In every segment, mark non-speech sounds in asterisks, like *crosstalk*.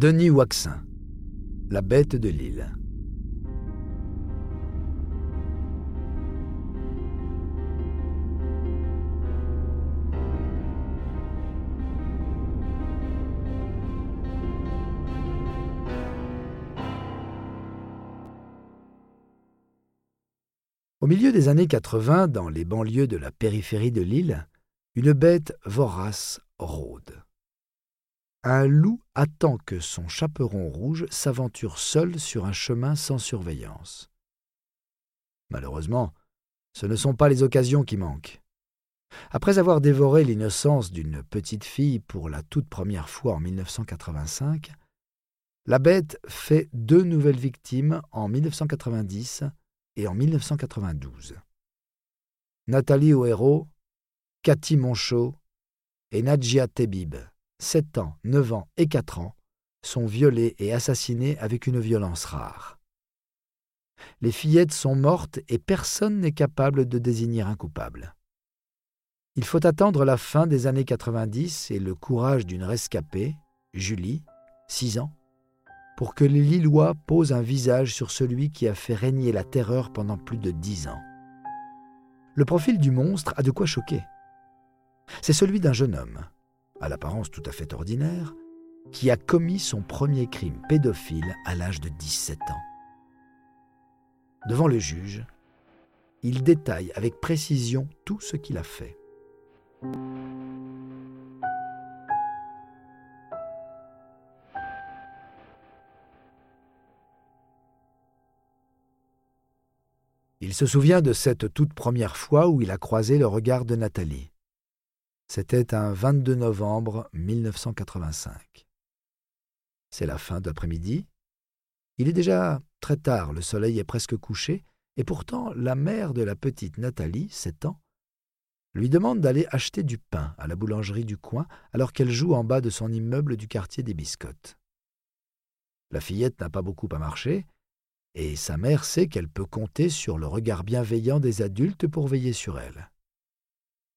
Denis Waxin, La bête de l'île. Au milieu des années 80, dans les banlieues de la périphérie de l'île, une bête vorace rôde. Un loup attend que son chaperon rouge s'aventure seul sur un chemin sans surveillance. Malheureusement, ce ne sont pas les occasions qui manquent. Après avoir dévoré l'innocence d'une petite fille pour la toute première fois en 1985, la bête fait deux nouvelles victimes en 1990 et en 1992. Nathalie O'Hérault, Cathy Monchot et Nadjia Tebib, 7 ans, 9 ans et 4 ans, sont violées et assassinées avec une violence rare. Les fillettes sont mortes et personne n'est capable de désigner un coupable. Il faut attendre la fin des années 90 et le courage d'une rescapée, Julie, 6 ans, pour que les Lillois posent un visage sur celui qui a fait régner la terreur pendant plus de dix ans. Le profil du monstre a de quoi choquer. C'est celui d'un jeune homme, à l'apparence tout à fait ordinaire, qui a commis son premier crime pédophile à l'âge de 17 ans. Devant le juge, il détaille avec précision tout ce qu'il a fait. Il se souvient de cette toute première fois où il a croisé le regard de Nathalie. C'était un 22 novembre 1985. C'est la fin d'après-midi. Il est déjà très tard, le soleil est presque couché, et pourtant la mère de la petite Nathalie, sept ans, lui demande d'aller acheter du pain à la boulangerie du coin alors qu'elle joue en bas de son immeuble du quartier des Biscottes. La fillette n'a pas beaucoup à marcher, et sa mère sait qu'elle peut compter sur le regard bienveillant des adultes pour veiller sur elle.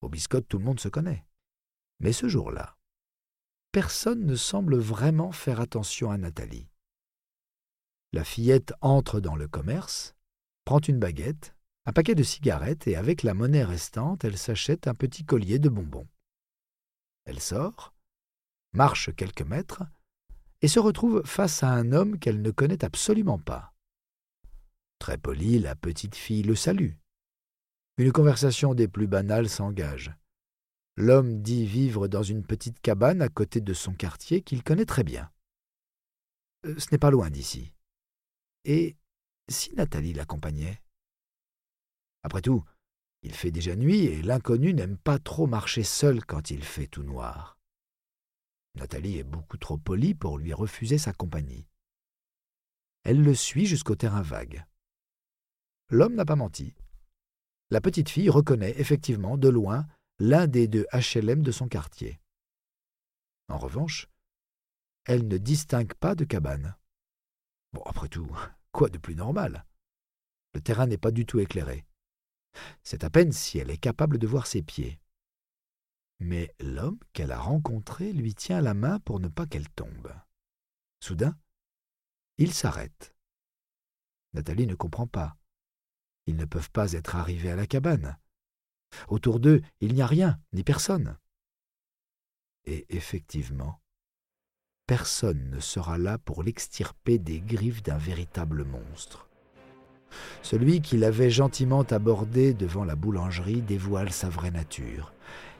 Au biscotte, tout le monde se connaît. Mais ce jour-là, personne ne semble vraiment faire attention à Nathalie. La fillette entre dans le commerce, prend une baguette, un paquet de cigarettes et avec la monnaie restante, elle s'achète un petit collier de bonbons. Elle sort, marche quelques mètres et se retrouve face à un homme qu'elle ne connaît absolument pas. Très polie, la petite fille le salue. Une conversation des plus banales s'engage. L'homme dit vivre dans une petite cabane à côté de son quartier qu'il connaît très bien. Euh, ce n'est pas loin d'ici. Et si Nathalie l'accompagnait? Après tout, il fait déjà nuit et l'inconnu n'aime pas trop marcher seul quand il fait tout noir. Nathalie est beaucoup trop polie pour lui refuser sa compagnie. Elle le suit jusqu'au terrain vague. L'homme n'a pas menti. La petite fille reconnaît effectivement de loin l'un des deux HLM de son quartier. En revanche, elle ne distingue pas de cabane. Bon, après tout, *laughs* quoi de plus normal? Le terrain n'est pas du tout éclairé. C'est à peine si elle est capable de voir ses pieds. Mais l'homme qu'elle a rencontré lui tient la main pour ne pas qu'elle tombe. Soudain, il s'arrête. Nathalie ne comprend pas. Ils ne peuvent pas être arrivés à la cabane. Autour d'eux, il n'y a rien, ni personne. Et effectivement, personne ne sera là pour l'extirper des griffes d'un véritable monstre. Celui qui l'avait gentiment abordé devant la boulangerie dévoile sa vraie nature.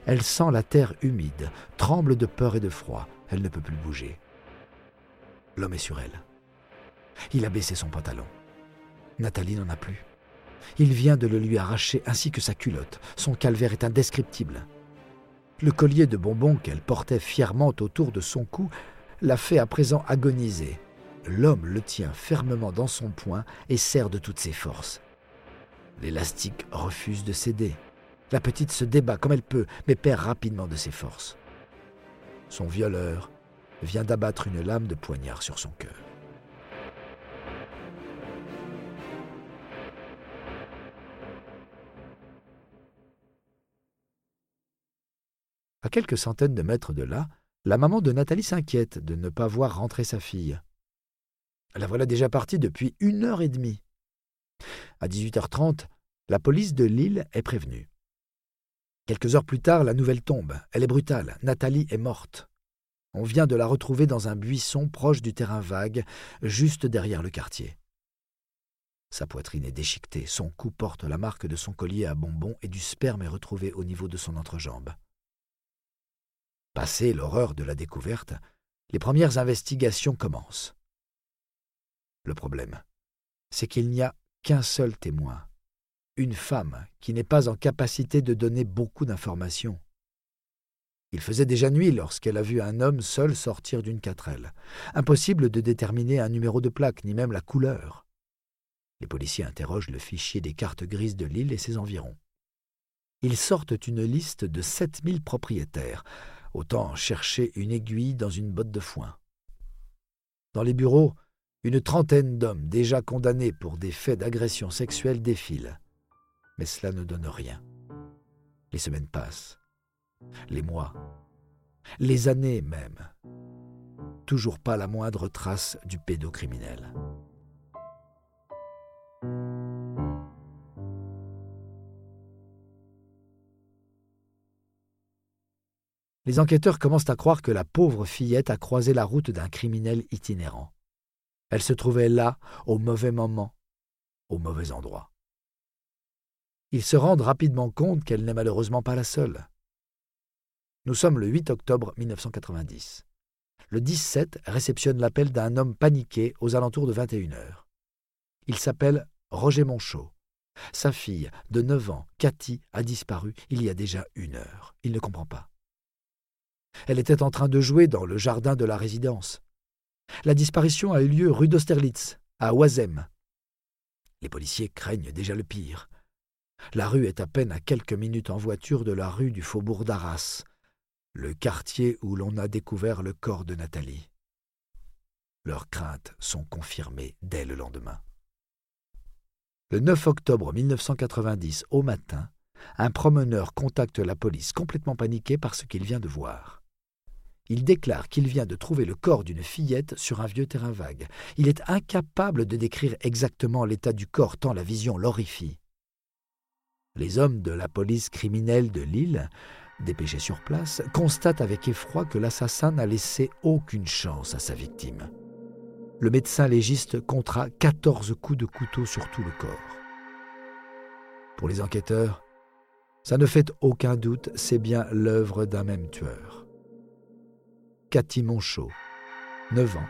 Elle sent la terre humide, tremble de peur et de froid, elle ne peut plus bouger. L'homme est sur elle. Il a baissé son pantalon. Nathalie n'en a plus. Il vient de le lui arracher ainsi que sa culotte. Son calvaire est indescriptible. Le collier de bonbons qu'elle portait fièrement autour de son cou l'a fait à présent agoniser. L'homme le tient fermement dans son poing et serre de toutes ses forces. L'élastique refuse de céder. La petite se débat comme elle peut, mais perd rapidement de ses forces. Son violeur vient d'abattre une lame de poignard sur son cœur. À quelques centaines de mètres de là, La maman de Nathalie s'inquiète de ne pas voir rentrer sa fille. La voilà déjà partie depuis une heure et demie. À 18h30, la police de Lille est prévenue. Quelques heures plus tard, la nouvelle tombe. Elle est brutale. Nathalie est morte. On vient de la retrouver dans un buisson proche du terrain vague, juste derrière le quartier. Sa poitrine est déchiquetée, son cou porte la marque de son collier à bonbons et du sperme est retrouvé au niveau de son entrejambe. Passée l'horreur de la découverte, les premières investigations commencent. Le problème, c'est qu'il n'y a qu'un seul témoin, une femme qui n'est pas en capacité de donner beaucoup d'informations. Il faisait déjà nuit lorsqu'elle a vu un homme seul sortir d'une quatrelle. Impossible de déterminer un numéro de plaque, ni même la couleur. Les policiers interrogent le fichier des cartes grises de l'île et ses environs. Ils sortent une liste de 7000 propriétaires. Autant chercher une aiguille dans une botte de foin. Dans les bureaux, une trentaine d'hommes déjà condamnés pour des faits d'agression sexuelle défilent. Mais cela ne donne rien. Les semaines passent, les mois, les années même. Toujours pas la moindre trace du pédocriminel. Les enquêteurs commencent à croire que la pauvre fillette a croisé la route d'un criminel itinérant. Elle se trouvait là, au mauvais moment, au mauvais endroit. Ils se rendent rapidement compte qu'elle n'est malheureusement pas la seule. Nous sommes le 8 octobre 1990. Le 17 réceptionne l'appel d'un homme paniqué aux alentours de 21 heures. Il s'appelle Roger Monchot. Sa fille, de 9 ans, Cathy, a disparu il y a déjà une heure. Il ne comprend pas. Elle était en train de jouer dans le jardin de la résidence. La disparition a eu lieu rue d'Austerlitz, à Oisem. Les policiers craignent déjà le pire. La rue est à peine à quelques minutes en voiture de la rue du faubourg d'Arras, le quartier où l'on a découvert le corps de Nathalie. Leurs craintes sont confirmées dès le lendemain. Le 9 octobre 1990, au matin, un promeneur contacte la police complètement paniqué par ce qu'il vient de voir. Il déclare qu'il vient de trouver le corps d'une fillette sur un vieux terrain vague. Il est incapable de décrire exactement l'état du corps tant la vision l'horrifie. Les hommes de la police criminelle de Lille, dépêchés sur place, constatent avec effroi que l'assassin n'a laissé aucune chance à sa victime. Le médecin légiste comptera 14 coups de couteau sur tout le corps. Pour les enquêteurs, ça ne fait aucun doute, c'est bien l'œuvre d'un même tueur. Cathy Monchot, 9 ans,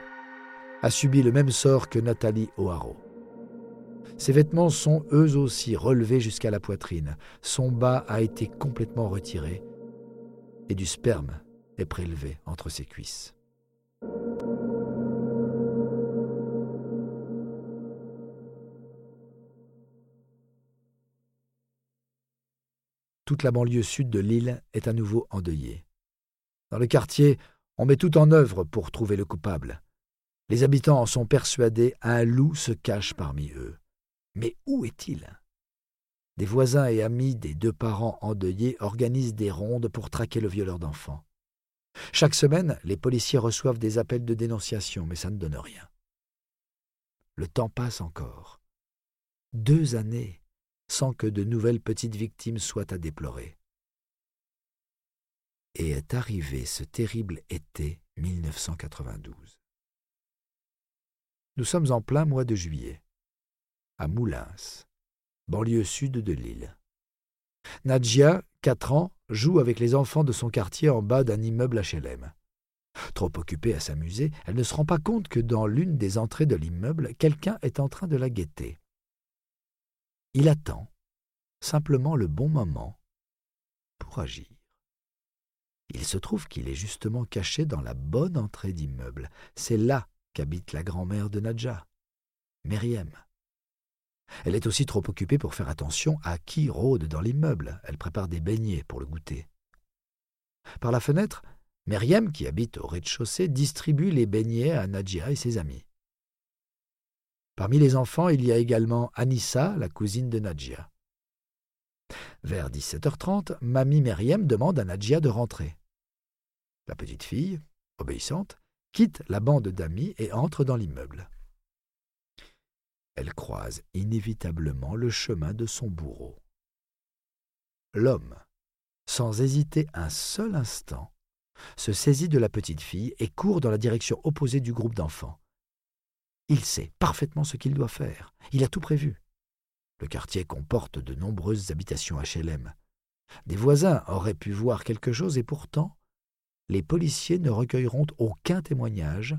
a subi le même sort que Nathalie O'Haraud. Ses vêtements sont eux aussi relevés jusqu'à la poitrine, son bas a été complètement retiré et du sperme est prélevé entre ses cuisses. Toute la banlieue sud de l'île est à nouveau endeuillée. Dans le quartier, on met tout en œuvre pour trouver le coupable. Les habitants en sont persuadés, un loup se cache parmi eux. Mais où est-il? Des voisins et amis des deux parents endeuillés organisent des rondes pour traquer le violeur d'enfants. Chaque semaine, les policiers reçoivent des appels de dénonciation, mais ça ne donne rien. Le temps passe encore. Deux années sans que de nouvelles petites victimes soient à déplorer et est arrivé ce terrible été 1992. Nous sommes en plein mois de juillet, à Moulins, banlieue sud de l'île. Nadja, quatre ans, joue avec les enfants de son quartier en bas d'un immeuble HLM. Trop occupée à s'amuser, elle ne se rend pas compte que dans l'une des entrées de l'immeuble, quelqu'un est en train de la guetter. Il attend simplement le bon moment pour agir. Il se trouve qu'il est justement caché dans la bonne entrée d'immeuble. C'est là qu'habite la grand-mère de Nadja, Myriam. Elle est aussi trop occupée pour faire attention à qui rôde dans l'immeuble. Elle prépare des beignets pour le goûter. Par la fenêtre, Myriam, qui habite au rez-de-chaussée, distribue les beignets à Nadja et ses amis. Parmi les enfants, il y a également Anissa, la cousine de Nadja. Vers 17h30, mamie Myriam demande à Nadja de rentrer. La petite fille, obéissante, quitte la bande d'amis et entre dans l'immeuble. Elle croise inévitablement le chemin de son bourreau. L'homme, sans hésiter un seul instant, se saisit de la petite fille et court dans la direction opposée du groupe d'enfants. Il sait parfaitement ce qu'il doit faire. Il a tout prévu. Le quartier comporte de nombreuses habitations HLM. Des voisins auraient pu voir quelque chose et pourtant, les policiers ne recueilleront aucun témoignage,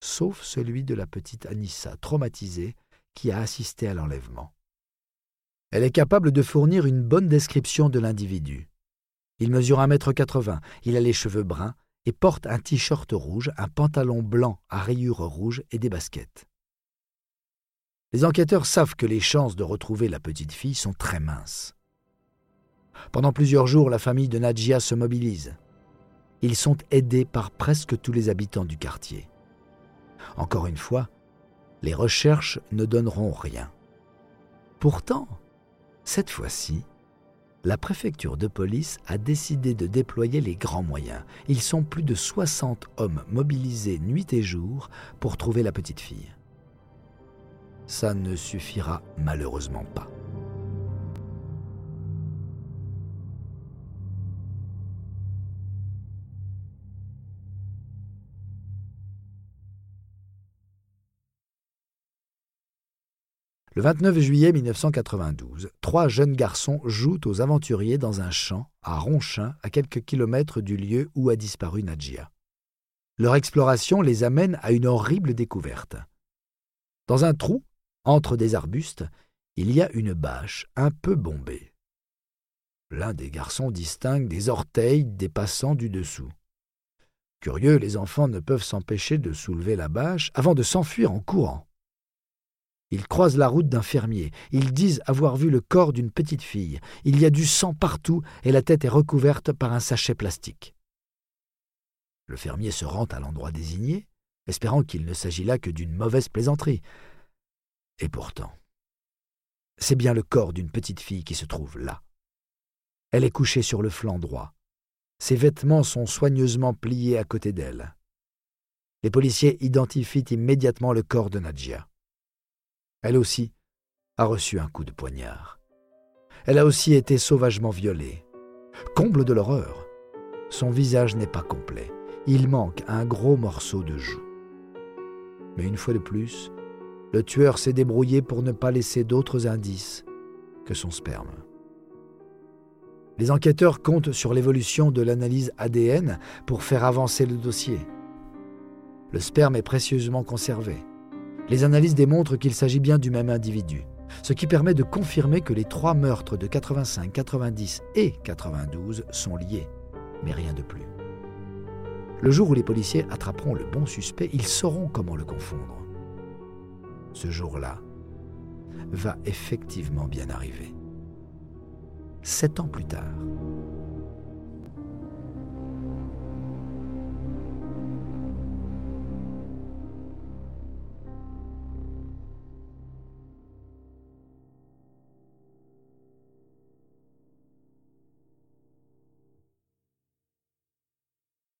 sauf celui de la petite Anissa, traumatisée, qui a assisté à l'enlèvement. Elle est capable de fournir une bonne description de l'individu. Il mesure un mètre quatre-vingts, il a les cheveux bruns et porte un t-shirt rouge, un pantalon blanc à rayures rouges et des baskets. Les enquêteurs savent que les chances de retrouver la petite fille sont très minces. Pendant plusieurs jours, la famille de Nadjia se mobilise. Ils sont aidés par presque tous les habitants du quartier. Encore une fois, les recherches ne donneront rien. Pourtant, cette fois-ci, la préfecture de police a décidé de déployer les grands moyens. Ils sont plus de 60 hommes mobilisés nuit et jour pour trouver la petite fille. Ça ne suffira malheureusement pas. Le 29 juillet 1992, trois jeunes garçons jouent aux aventuriers dans un champ à Ronchin, à quelques kilomètres du lieu où a disparu Nadjia. Leur exploration les amène à une horrible découverte. Dans un trou, entre des arbustes, il y a une bâche un peu bombée. L'un des garçons distingue des orteils dépassant du dessous. Curieux, les enfants ne peuvent s'empêcher de soulever la bâche avant de s'enfuir en courant. Ils croisent la route d'un fermier. Ils disent avoir vu le corps d'une petite fille. Il y a du sang partout et la tête est recouverte par un sachet plastique. Le fermier se rend à l'endroit désigné, espérant qu'il ne s'agit là que d'une mauvaise plaisanterie. Et pourtant, c'est bien le corps d'une petite fille qui se trouve là. Elle est couchée sur le flanc droit. Ses vêtements sont soigneusement pliés à côté d'elle. Les policiers identifient immédiatement le corps de Nadja. Elle aussi a reçu un coup de poignard. Elle a aussi été sauvagement violée. Comble de l'horreur, son visage n'est pas complet. Il manque un gros morceau de joue. Mais une fois de plus, le tueur s'est débrouillé pour ne pas laisser d'autres indices que son sperme. Les enquêteurs comptent sur l'évolution de l'analyse ADN pour faire avancer le dossier. Le sperme est précieusement conservé. Les analyses démontrent qu'il s'agit bien du même individu, ce qui permet de confirmer que les trois meurtres de 85, 90 et 92 sont liés, mais rien de plus. Le jour où les policiers attraperont le bon suspect, ils sauront comment le confondre. Ce jour-là va effectivement bien arriver. Sept ans plus tard,